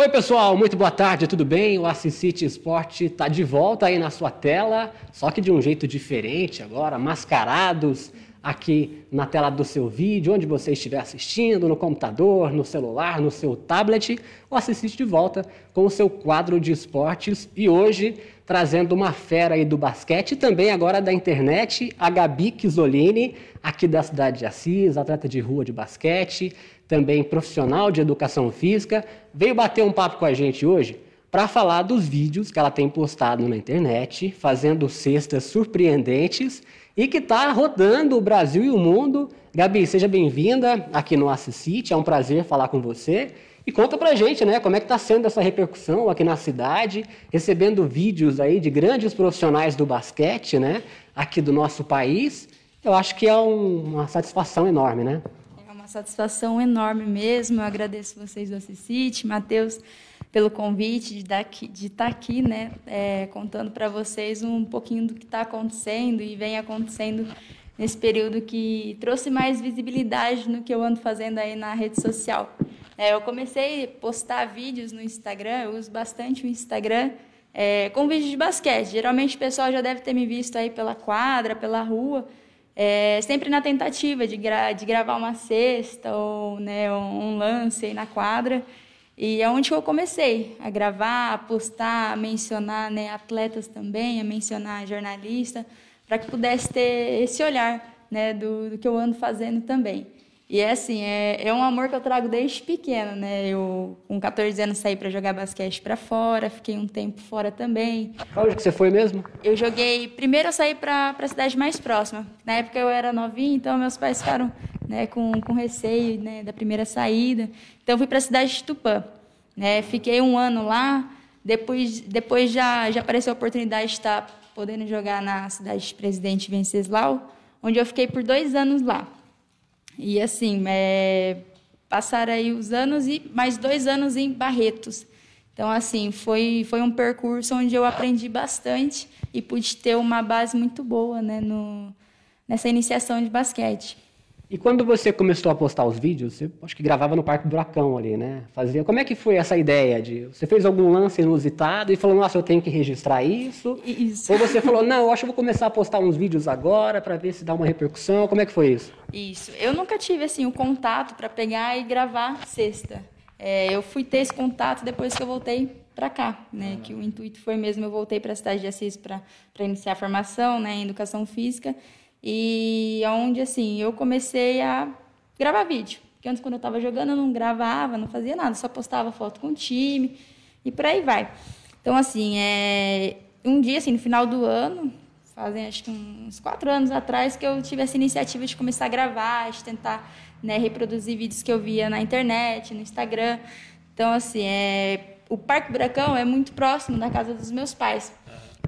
Oi, pessoal, muito boa tarde, tudo bem? O Assisite Esporte está de volta aí na sua tela, só que de um jeito diferente agora, mascarados aqui na tela do seu vídeo, onde você estiver assistindo, no computador, no celular, no seu tablet, o Assisite de volta com o seu quadro de esportes. E hoje trazendo uma fera aí do basquete e também agora da internet, a Gabi Chisolini, aqui da cidade de Assis, atleta de rua de basquete, também profissional de educação física, veio bater um papo com a gente hoje para falar dos vídeos que ela tem postado na internet, fazendo cestas surpreendentes e que está rodando o Brasil e o mundo. Gabi, seja bem-vinda aqui no Assisite, é um prazer falar com você. E conta pra gente, né, como é que está sendo essa repercussão aqui na cidade, recebendo vídeos aí de grandes profissionais do basquete, né, aqui do nosso país. Eu acho que é um, uma satisfação enorme, né? satisfação enorme mesmo. Eu agradeço vocês do Assisite, Matheus, pelo convite de de estar aqui né, é, contando para vocês um pouquinho do que está acontecendo e vem acontecendo nesse período que trouxe mais visibilidade no que eu ando fazendo aí na rede social. É, eu comecei a postar vídeos no Instagram, eu uso bastante o Instagram, é, com vídeos de basquete. Geralmente o pessoal já deve ter me visto aí pela quadra, pela rua, é, sempre na tentativa de, gra de gravar uma cesta ou né, um, lance aí na quadra. E é onde eu comecei a gravar, a postar, a mencionar né, atletas também, a mencionar jornalista, para que pudesse ter esse olhar né, do, do que eu ando fazendo também. E é assim, é, é um amor que eu trago desde pequeno, né? Eu, com 14 anos, saí para jogar basquete para fora, fiquei um tempo fora também. Onde que você foi mesmo? Eu joguei... Primeiro eu saí para a cidade mais próxima. Na época eu era novinha, então meus pais ficaram né, com, com receio né, da primeira saída. Então eu fui para a cidade de Tupã. Né? Fiquei um ano lá, depois, depois já, já apareceu a oportunidade de estar podendo jogar na cidade de Presidente Venceslau, onde eu fiquei por dois anos lá. E assim, é, passaram aí os anos e mais dois anos em Barretos. Então, assim, foi, foi um percurso onde eu aprendi bastante e pude ter uma base muito boa né, no, nessa iniciação de basquete. E quando você começou a postar os vídeos, você acho que gravava no Parque Buracão ali, né? Fazia. Como é que foi essa ideia de você fez algum lance inusitado e falou, nossa, eu tenho que registrar isso? Isso. Ou você falou, não, eu acho que vou começar a postar uns vídeos agora para ver se dá uma repercussão. Como é que foi isso? Isso. Eu nunca tive assim o contato para pegar e gravar sexta. É, eu fui ter esse contato depois que eu voltei para cá, né? Que o intuito foi mesmo eu voltei para a cidade de Assis para iniciar a formação, né, em educação física. E onde assim, eu comecei a gravar vídeo. Porque antes, quando eu estava jogando, eu não gravava, não fazia nada, só postava foto com o time e por aí vai. Então, assim, é... um dia, assim, no final do ano, fazem acho que uns quatro anos atrás, que eu tive essa iniciativa de começar a gravar, de tentar né, reproduzir vídeos que eu via na internet, no Instagram. Então, assim, é... o Parque Buracão é muito próximo da casa dos meus pais.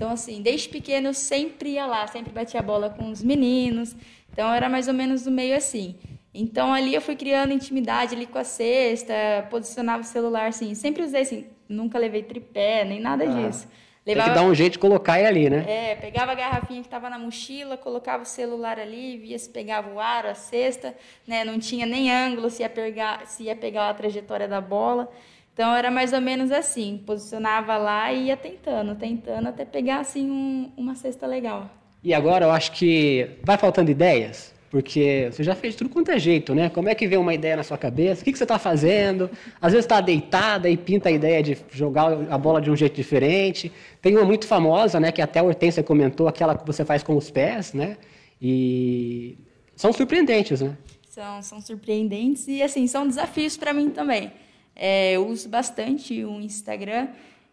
Então, assim, desde pequeno eu sempre ia lá, sempre batia a bola com os meninos. Então, era mais ou menos do meio assim. Então, ali eu fui criando intimidade ali com a cesta, posicionava o celular, assim. Sempre usei, assim, nunca levei tripé, nem nada ah, disso. Levava... Tem que dar um jeito de colocar ele ali, né? É, pegava a garrafinha que estava na mochila, colocava o celular ali, via se pegava o aro, a cesta, né? Não tinha nem ângulo se ia pegar, se ia pegar a trajetória da bola. Então era mais ou menos assim, posicionava lá e ia tentando, tentando até pegar assim um, uma cesta legal. E agora eu acho que vai faltando ideias, porque você já fez tudo quanto é jeito, né? Como é que vem uma ideia na sua cabeça? O que, que você está fazendo? Às vezes está deitada e pinta a ideia de jogar a bola de um jeito diferente. Tem uma muito famosa, né? Que até a Hortência comentou, aquela que você faz com os pés, né? E são surpreendentes, né? São, são surpreendentes e assim são desafios para mim também. É, eu uso bastante o Instagram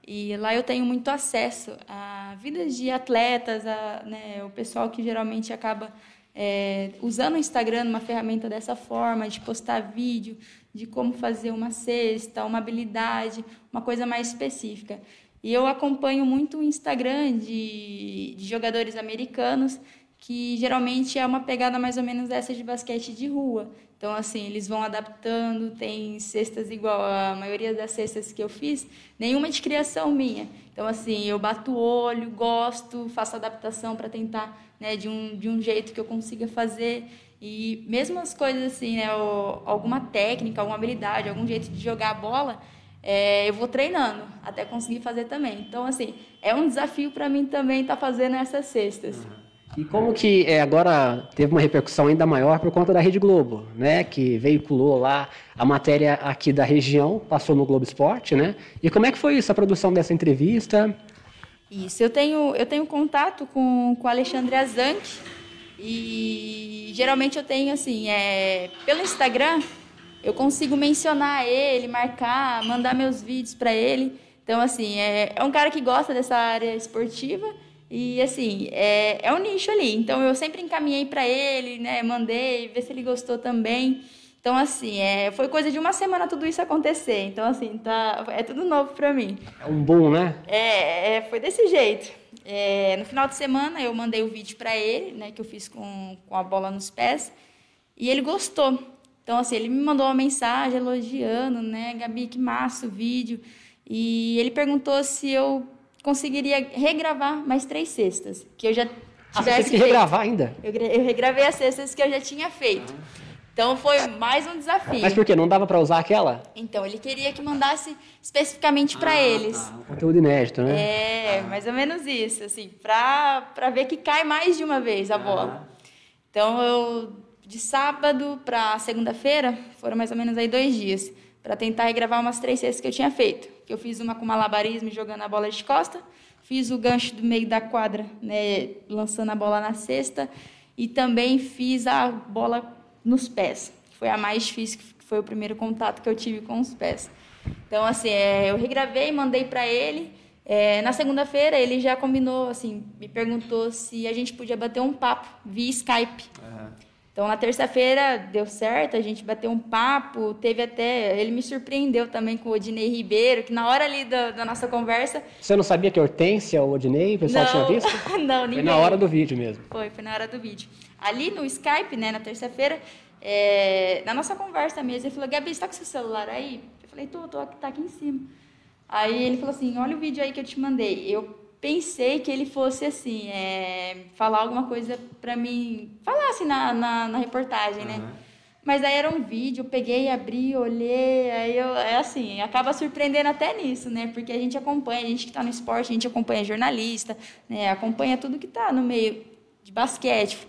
e lá eu tenho muito acesso a vidas de atletas, a, né, o pessoal que geralmente acaba é, usando o Instagram uma ferramenta dessa forma, de postar vídeo, de como fazer uma cesta, uma habilidade, uma coisa mais específica. E eu acompanho muito o Instagram de, de jogadores americanos que geralmente é uma pegada mais ou menos dessa de basquete de rua. Então, assim, eles vão adaptando, tem cestas igual a maioria das cestas que eu fiz, nenhuma de criação minha. Então, assim, eu bato o olho, gosto, faço adaptação para tentar, né, de um, de um jeito que eu consiga fazer. E mesmo as coisas assim, né, alguma técnica, alguma habilidade, algum jeito de jogar a bola, é, eu vou treinando até conseguir fazer também. Então, assim, é um desafio para mim também estar tá fazendo essas cestas. Uhum. E como que é, agora teve uma repercussão ainda maior por conta da Rede Globo, né? Que veiculou lá a matéria aqui da região, passou no Globo Esporte, né? E como é que foi isso, a produção dessa entrevista? Isso, eu tenho, eu tenho contato com, com o Alexandre Azanque e geralmente eu tenho assim, é, pelo Instagram, eu consigo mencionar ele, marcar, mandar meus vídeos para ele. Então, assim, é, é um cara que gosta dessa área esportiva e, assim, é, é um nicho ali. Então, eu sempre encaminhei para ele, né? Mandei, ver se ele gostou também. Então, assim, é, foi coisa de uma semana tudo isso acontecer. Então, assim, tá, é tudo novo para mim. É um boom, né? É, é foi desse jeito. É, no final de semana, eu mandei o vídeo para ele, né? Que eu fiz com, com a bola nos pés. E ele gostou. Então, assim, ele me mandou uma mensagem elogiando, né? Gabi, que massa o vídeo. E ele perguntou se eu conseguiria regravar mais três cestas, que eu já ah, tivesse você que regravar ainda? Eu, eu, regravei as cestas que eu já tinha feito. Então foi mais um desafio. Mas por quê? Não dava para usar aquela? Então, ele queria que mandasse especificamente para ah, eles. Tá. Um conteúdo inédito, né? É, mais ou menos isso, assim, para ver que cai mais de uma vez a bola. Então, eu de sábado para segunda-feira, foram mais ou menos aí dois dias, para tentar regravar umas três cestas que eu tinha feito. Eu fiz uma com malabarismo jogando a bola de costa, fiz o gancho do meio da quadra, né, lançando a bola na cesta, e também fiz a bola nos pés, foi a mais difícil, que foi o primeiro contato que eu tive com os pés. Então, assim, é, eu regravei, mandei para ele. É, na segunda-feira, ele já combinou, assim, me perguntou se a gente podia bater um papo via Skype. Então, na terça-feira deu certo, a gente bateu um papo, teve até. Ele me surpreendeu também com o Odinei Ribeiro, que na hora ali da, da nossa conversa. Você não sabia que Hortência ou Odinei, o pessoal não, tinha visto? não, ninguém. Foi na hora do vídeo mesmo. Foi, foi na hora do vídeo. Ali no Skype, né, na terça-feira, é, na nossa conversa mesmo, ele falou: Gabi, você tá com seu celular aí? Eu falei: tô, tô, tá aqui em cima. Aí ele falou assim: olha o vídeo aí que eu te mandei. Eu pensei que ele fosse assim, é, falar alguma coisa para mim, falar assim na, na, na reportagem, uhum. né? Mas aí era um vídeo, eu peguei, abri, olhei, aí eu, é assim, acaba surpreendendo até nisso, né? Porque a gente acompanha, a gente que está no esporte, a gente acompanha jornalista, né? Acompanha tudo que está no meio de basquete,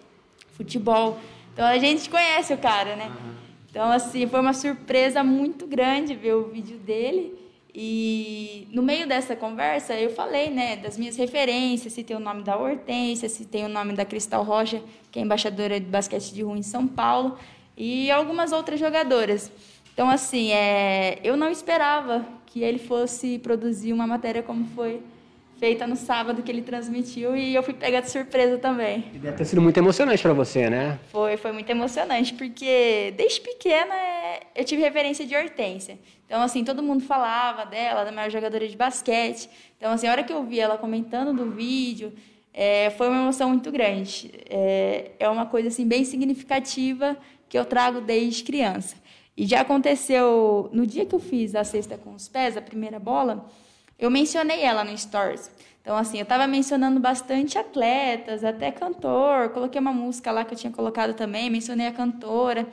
futebol. Então a gente conhece o cara, né? Uhum. Então, assim, foi uma surpresa muito grande ver o vídeo dele. E no meio dessa conversa eu falei, né, das minhas referências, se tem o nome da Hortência, se tem o nome da Cristal Rocha, que é embaixadora de basquete de rua em São Paulo, e algumas outras jogadoras. Então, assim, é, eu não esperava que ele fosse produzir uma matéria como foi feita no sábado que ele transmitiu e eu fui pegar de surpresa também. Deve ter sido muito emocionante para você, né? Foi, foi muito emocionante, porque desde pequena é, eu tive referência de Hortência. Então, assim, todo mundo falava dela, da maior jogadora de basquete. Então, assim, a hora que eu vi ela comentando do vídeo, é, foi uma emoção muito grande. É, é uma coisa, assim, bem significativa que eu trago desde criança. E já aconteceu, no dia que eu fiz a cesta com os pés, a primeira bola, eu mencionei ela no Stories. Então, assim, eu estava mencionando bastante atletas, até cantor. Coloquei uma música lá que eu tinha colocado também, mencionei a cantora.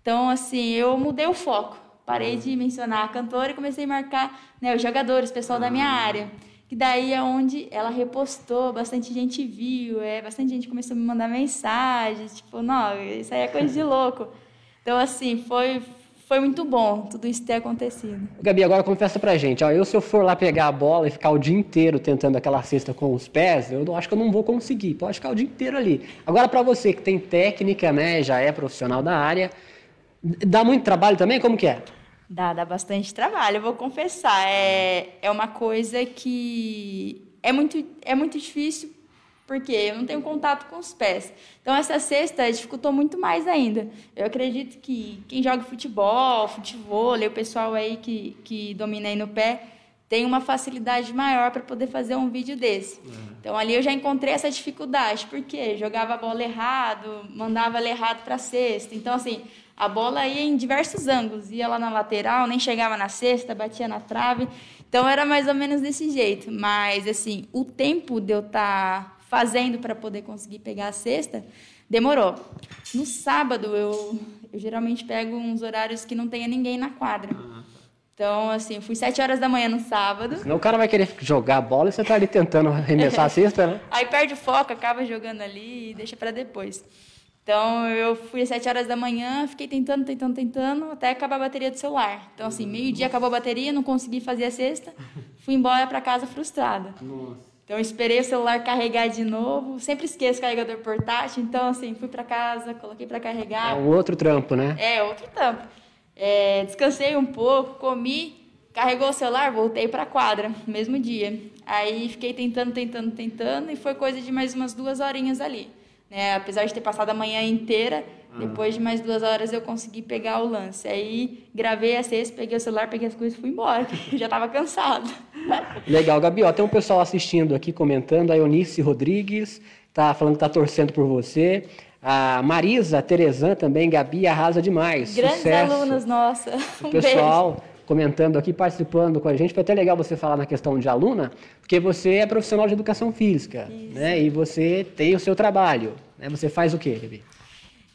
Então, assim, eu mudei o foco. Parei de mencionar a cantora e comecei a marcar né, os jogadores, o pessoal da minha ah. área. Que daí é onde ela repostou, bastante gente viu, é, bastante gente começou a me mandar mensagem, tipo, não, isso aí é coisa de louco. Então, assim, foi, foi muito bom tudo isso ter acontecido. Gabi, agora confessa pra gente, ó, eu se eu for lá pegar a bola e ficar o dia inteiro tentando aquela cesta com os pés, eu acho que eu não vou conseguir, pode ficar o dia inteiro ali. Agora para você que tem técnica, né, já é profissional da área, dá muito trabalho também, como que é? Dá, dá bastante trabalho, eu vou confessar, é, é uma coisa que é muito, é muito difícil porque eu não tenho contato com os pés. Então, essa cesta dificultou muito mais ainda. Eu acredito que quem joga futebol, futebol, o pessoal aí que, que domina aí no pé, tem uma facilidade maior para poder fazer um vídeo desse. Uhum. Então, ali eu já encontrei essa dificuldade, porque jogava a bola errado, mandava ela errado para a cesta. Então, assim, a bola ia em diversos ângulos, ia lá na lateral, nem chegava na cesta, batia na trave. Então, era mais ou menos desse jeito. Mas, assim, o tempo de eu estar tá fazendo para poder conseguir pegar a cesta, demorou. No sábado, eu, eu geralmente pego uns horários que não tenha ninguém na quadra. Então, assim, fui sete horas da manhã no sábado. Senão o cara vai querer jogar a bola e você tá ali tentando arremessar a cesta, né? Aí perde o foco, acaba jogando ali e deixa para depois. Então, eu fui às sete horas da manhã, fiquei tentando, tentando, tentando, até acabar a bateria do celular. Então, assim, meio-dia acabou a bateria, não consegui fazer a cesta, fui embora para casa frustrada. Nossa. Então, esperei o celular carregar de novo, sempre esqueço o carregador portátil, então, assim, fui para casa, coloquei para carregar. É um outro trampo, né? É, outro tampo. É, descansei um pouco, comi, carregou o celular, voltei para a quadra, mesmo dia. Aí fiquei tentando, tentando, tentando e foi coisa de mais umas duas horinhas ali. Né? Apesar de ter passado a manhã inteira, depois de mais duas horas eu consegui pegar o lance. Aí gravei a sexta, peguei o celular, peguei as coisas e fui embora, já estava cansado. Legal, Gabi, ó, tem um pessoal assistindo aqui, comentando, a Eunice Rodrigues, tá falando que tá torcendo por você. A Marisa Terezan também, Gabi, arrasa demais. Grandes Sucesso. alunas, nossa. Um O pessoal beijo. comentando aqui, participando com a gente. Foi até legal você falar na questão de aluna, porque você é profissional de educação física, né? E você tem o seu trabalho. Né? Você faz o quê, Gabi?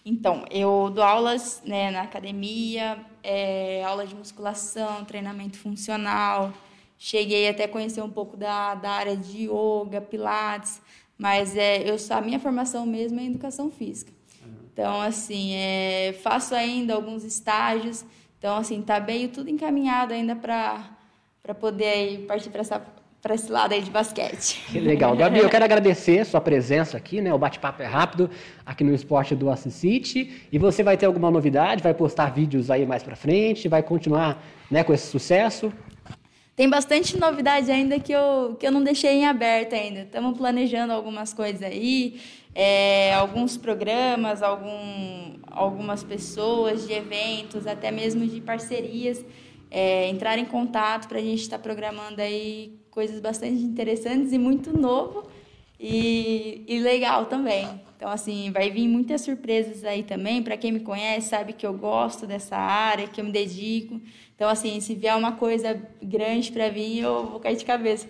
Então, eu dou aulas né, na academia, é, aula de musculação, treinamento funcional. Cheguei até a conhecer um pouco da, da área de yoga, pilates, mas é, eu, a minha formação mesmo é em educação física. Então, assim, é, faço ainda alguns estágios. Então, assim, tá bem tudo encaminhado ainda para poder aí partir para essa para esse lado aí de basquete. Que legal. Gabi, eu quero agradecer a sua presença aqui, né? O bate-papo é rápido aqui no Esporte do Assisite. E você vai ter alguma novidade? Vai postar vídeos aí mais pra frente? Vai continuar né, com esse sucesso? Tem bastante novidade ainda que eu, que eu não deixei em aberto ainda. Estamos planejando algumas coisas aí, é, alguns programas, algum, algumas pessoas de eventos, até mesmo de parcerias, é, entrar em contato para a gente estar programando aí coisas bastante interessantes e muito novo e, e legal também. Então, assim, vai vir muitas surpresas aí também. Para quem me conhece, sabe que eu gosto dessa área, que eu me dedico. Então, assim, se vier uma coisa grande para vir, eu vou cair de cabeça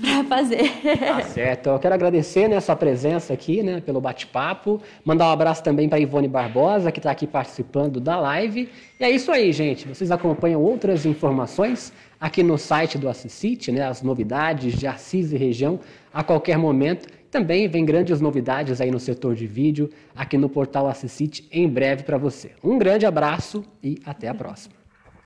para fazer. Tá certo. Eu quero agradecer né, a sua presença aqui, né, pelo bate-papo. Mandar um abraço também para Ivone Barbosa, que está aqui participando da live. E é isso aí, gente. Vocês acompanham outras informações aqui no site do Assisite, né, as novidades de Assis e região a qualquer momento. Também vem grandes novidades aí no setor de vídeo, aqui no portal Assisite, em breve para você. Um grande abraço e até a próxima.